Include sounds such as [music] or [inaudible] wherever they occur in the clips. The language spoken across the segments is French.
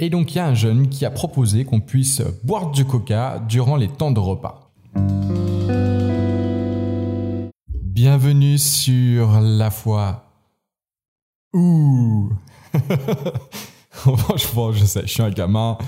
Et donc il y a un jeune qui a proposé qu'on puisse boire du coca durant les temps de repas. Bienvenue sur la foi. Ouh [laughs] Franchement, je sais, je suis un gamin,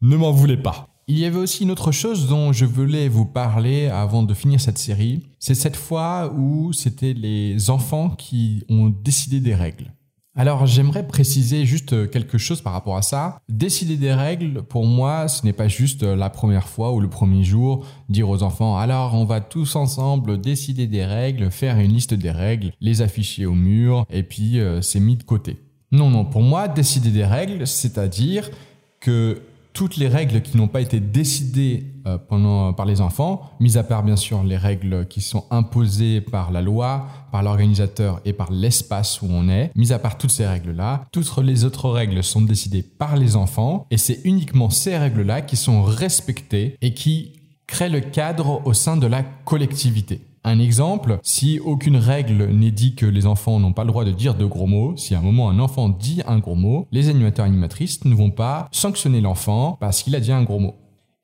ne m'en voulez pas. Il y avait aussi une autre chose dont je voulais vous parler avant de finir cette série. C'est cette fois où c'était les enfants qui ont décidé des règles. Alors j'aimerais préciser juste quelque chose par rapport à ça. Décider des règles, pour moi, ce n'est pas juste la première fois ou le premier jour dire aux enfants alors on va tous ensemble décider des règles, faire une liste des règles, les afficher au mur et puis euh, c'est mis de côté. Non, non, pour moi, décider des règles, c'est-à-dire que toutes les règles qui n'ont pas été décidées euh, pendant, par les enfants, mis à part bien sûr les règles qui sont imposées par la loi, par l'organisateur et par l'espace où on est, mis à part toutes ces règles-là, toutes les autres règles sont décidées par les enfants et c'est uniquement ces règles-là qui sont respectées et qui créent le cadre au sein de la collectivité. Un exemple, si aucune règle n'est dit que les enfants n'ont pas le droit de dire de gros mots, si à un moment un enfant dit un gros mot, les animateurs animatrices ne vont pas sanctionner l'enfant parce qu'il a dit un gros mot.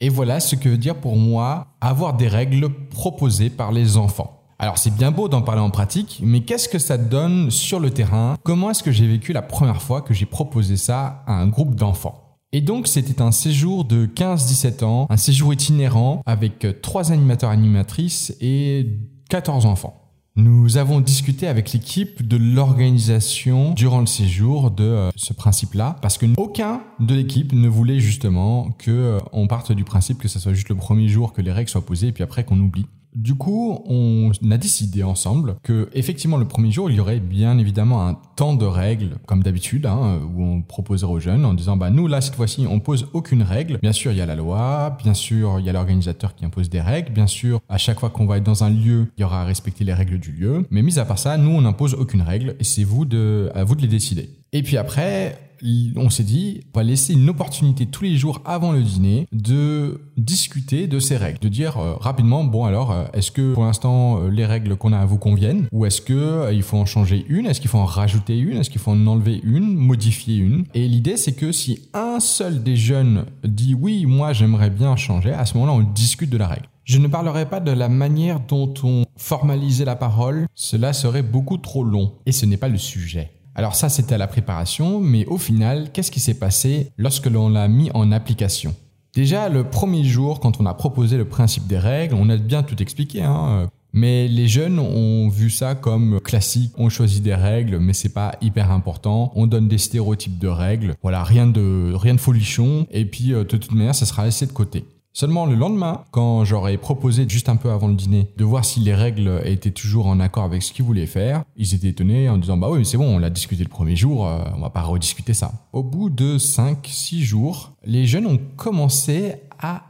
Et voilà ce que veut dire pour moi avoir des règles proposées par les enfants. Alors c'est bien beau d'en parler en pratique, mais qu'est-ce que ça donne sur le terrain? Comment est-ce que j'ai vécu la première fois que j'ai proposé ça à un groupe d'enfants? Et donc c'était un séjour de 15-17 ans, un séjour itinérant avec trois animateurs animatrices et 14 enfants. Nous avons discuté avec l'équipe de l'organisation durant le séjour de euh, ce principe-là, parce que aucun de l'équipe ne voulait justement que euh, on parte du principe que ce soit juste le premier jour que les règles soient posées et puis après qu'on oublie. Du coup, on a décidé ensemble que effectivement le premier jour, il y aurait bien évidemment un temps de règles comme d'habitude, hein, où on proposerait aux jeunes en disant bah nous là cette fois-ci on pose aucune règle. Bien sûr il y a la loi, bien sûr il y a l'organisateur qui impose des règles, bien sûr à chaque fois qu'on va être dans un lieu, il y aura à respecter les règles du lieu. Mais mis à part ça, nous on n'impose aucune règle et c'est vous de à vous de les décider. Et puis après, on s'est dit, on va laisser une opportunité tous les jours avant le dîner de discuter de ces règles, de dire euh, rapidement, bon alors, euh, est-ce que pour l'instant euh, les règles qu'on a vous conviennent ou est-ce que il faut en changer une, est-ce qu'il faut en rajouter une, est-ce qu'il faut en enlever une, modifier une? Et l'idée c'est que si un seul des jeunes dit oui, moi j'aimerais bien changer, à ce moment-là on discute de la règle. Je ne parlerai pas de la manière dont on formalisait la parole, cela serait beaucoup trop long et ce n'est pas le sujet. Alors ça, c'était à la préparation, mais au final, qu'est-ce qui s'est passé lorsque l'on l'a mis en application? Déjà, le premier jour, quand on a proposé le principe des règles, on a bien tout expliqué. Hein mais les jeunes ont vu ça comme classique. On choisit des règles, mais c'est pas hyper important. On donne des stéréotypes de règles. Voilà, rien de rien de folichon. Et puis euh, de toute manière, ça sera laissé de côté. Seulement le lendemain, quand j'aurais proposé juste un peu avant le dîner de voir si les règles étaient toujours en accord avec ce qu'ils voulaient faire, ils étaient étonnés en disant bah oui mais c'est bon, on l'a discuté le premier jour, euh, on va pas rediscuter ça. Au bout de 5-6 jours, les jeunes ont commencé à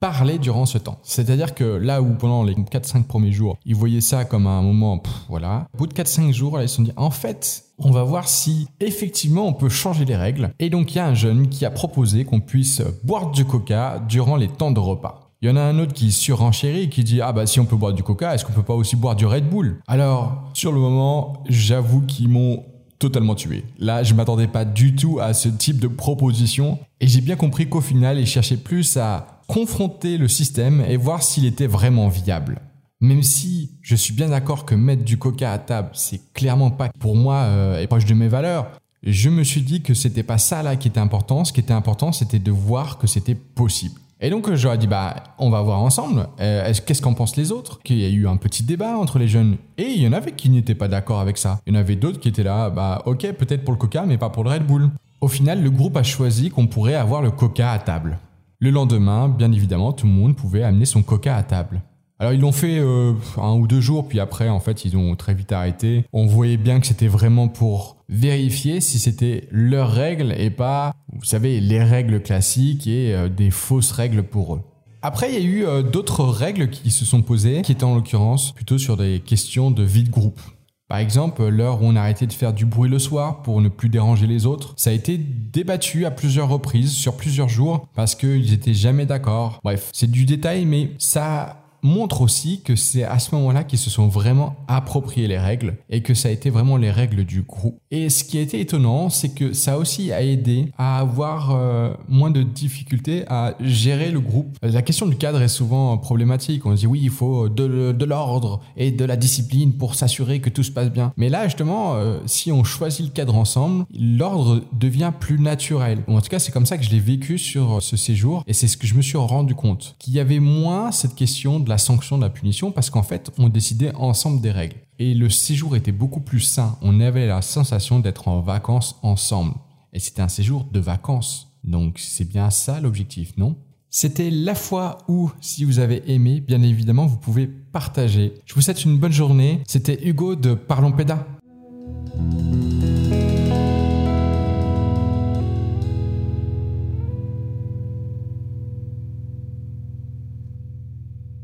parler durant ce temps. C'est-à-dire que là où pendant les 4-5 premiers jours, ils voyaient ça comme un moment, voilà, au bout de 4-5 jours, là, ils se sont dit, en fait, on va voir si effectivement on peut changer les règles. Et donc il y a un jeune qui a proposé qu'on puisse boire du coca durant les temps de repas. Il y en a un autre qui surenchérit et qui dit Ah bah si on peut boire du coca, est-ce qu'on peut pas aussi boire du Red Bull? Alors, sur le moment, j'avoue qu'ils m'ont totalement tué. Là, je m'attendais pas du tout à ce type de proposition et j'ai bien compris qu'au final, ils cherchaient plus à confronter le système et voir s'il était vraiment viable. Même si je suis bien d'accord que mettre du coca à table, c'est clairement pas pour moi euh, et proche de mes valeurs, je me suis dit que c'était pas ça là qui était important. Ce qui était important, c'était de voir que c'était possible. Et donc j'aurais dit bah on va voir ensemble. Euh, qu'est-ce qu'en pensent les autres? Qu'il y a eu un petit débat entre les jeunes et il y en avait qui n'étaient pas d'accord avec ça. Il y en avait d'autres qui étaient là bah ok peut-être pour le Coca mais pas pour le Red Bull. Au final le groupe a choisi qu'on pourrait avoir le Coca à table. Le lendemain, bien évidemment, tout le monde pouvait amener son coca à table. Alors ils l'ont fait euh, un ou deux jours, puis après en fait ils ont très vite arrêté. On voyait bien que c'était vraiment pour vérifier si c'était leurs règles et pas, vous savez, les règles classiques et euh, des fausses règles pour eux. Après, il y a eu euh, d'autres règles qui se sont posées, qui étaient en l'occurrence plutôt sur des questions de vie de groupe. Par exemple, l'heure où on a arrêté de faire du bruit le soir pour ne plus déranger les autres, ça a été débattu à plusieurs reprises sur plusieurs jours parce qu'ils n'étaient jamais d'accord. Bref, c'est du détail, mais ça montre aussi que c'est à ce moment-là qu'ils se sont vraiment appropriés les règles et que ça a été vraiment les règles du groupe. Et ce qui a été étonnant, c'est que ça aussi a aidé à avoir euh, moins de difficultés à gérer le groupe. La question du cadre est souvent problématique. On se dit oui, il faut de, l'ordre et de la discipline pour s'assurer que tout se passe bien. Mais là, justement, euh, si on choisit le cadre ensemble, l'ordre devient plus naturel. En tout cas, c'est comme ça que je l'ai vécu sur ce séjour et c'est ce que je me suis rendu compte. Qu'il y avait moins cette question de la sanction, de la punition, parce qu'en fait, on décidait ensemble des règles. Et le séjour était beaucoup plus sain. On avait la sensation d'être en vacances ensemble. Et c'était un séjour de vacances. Donc c'est bien ça l'objectif, non? C'était la fois où, si vous avez aimé, bien évidemment, vous pouvez partager. Je vous souhaite une bonne journée. C'était Hugo de Parlons Pédas.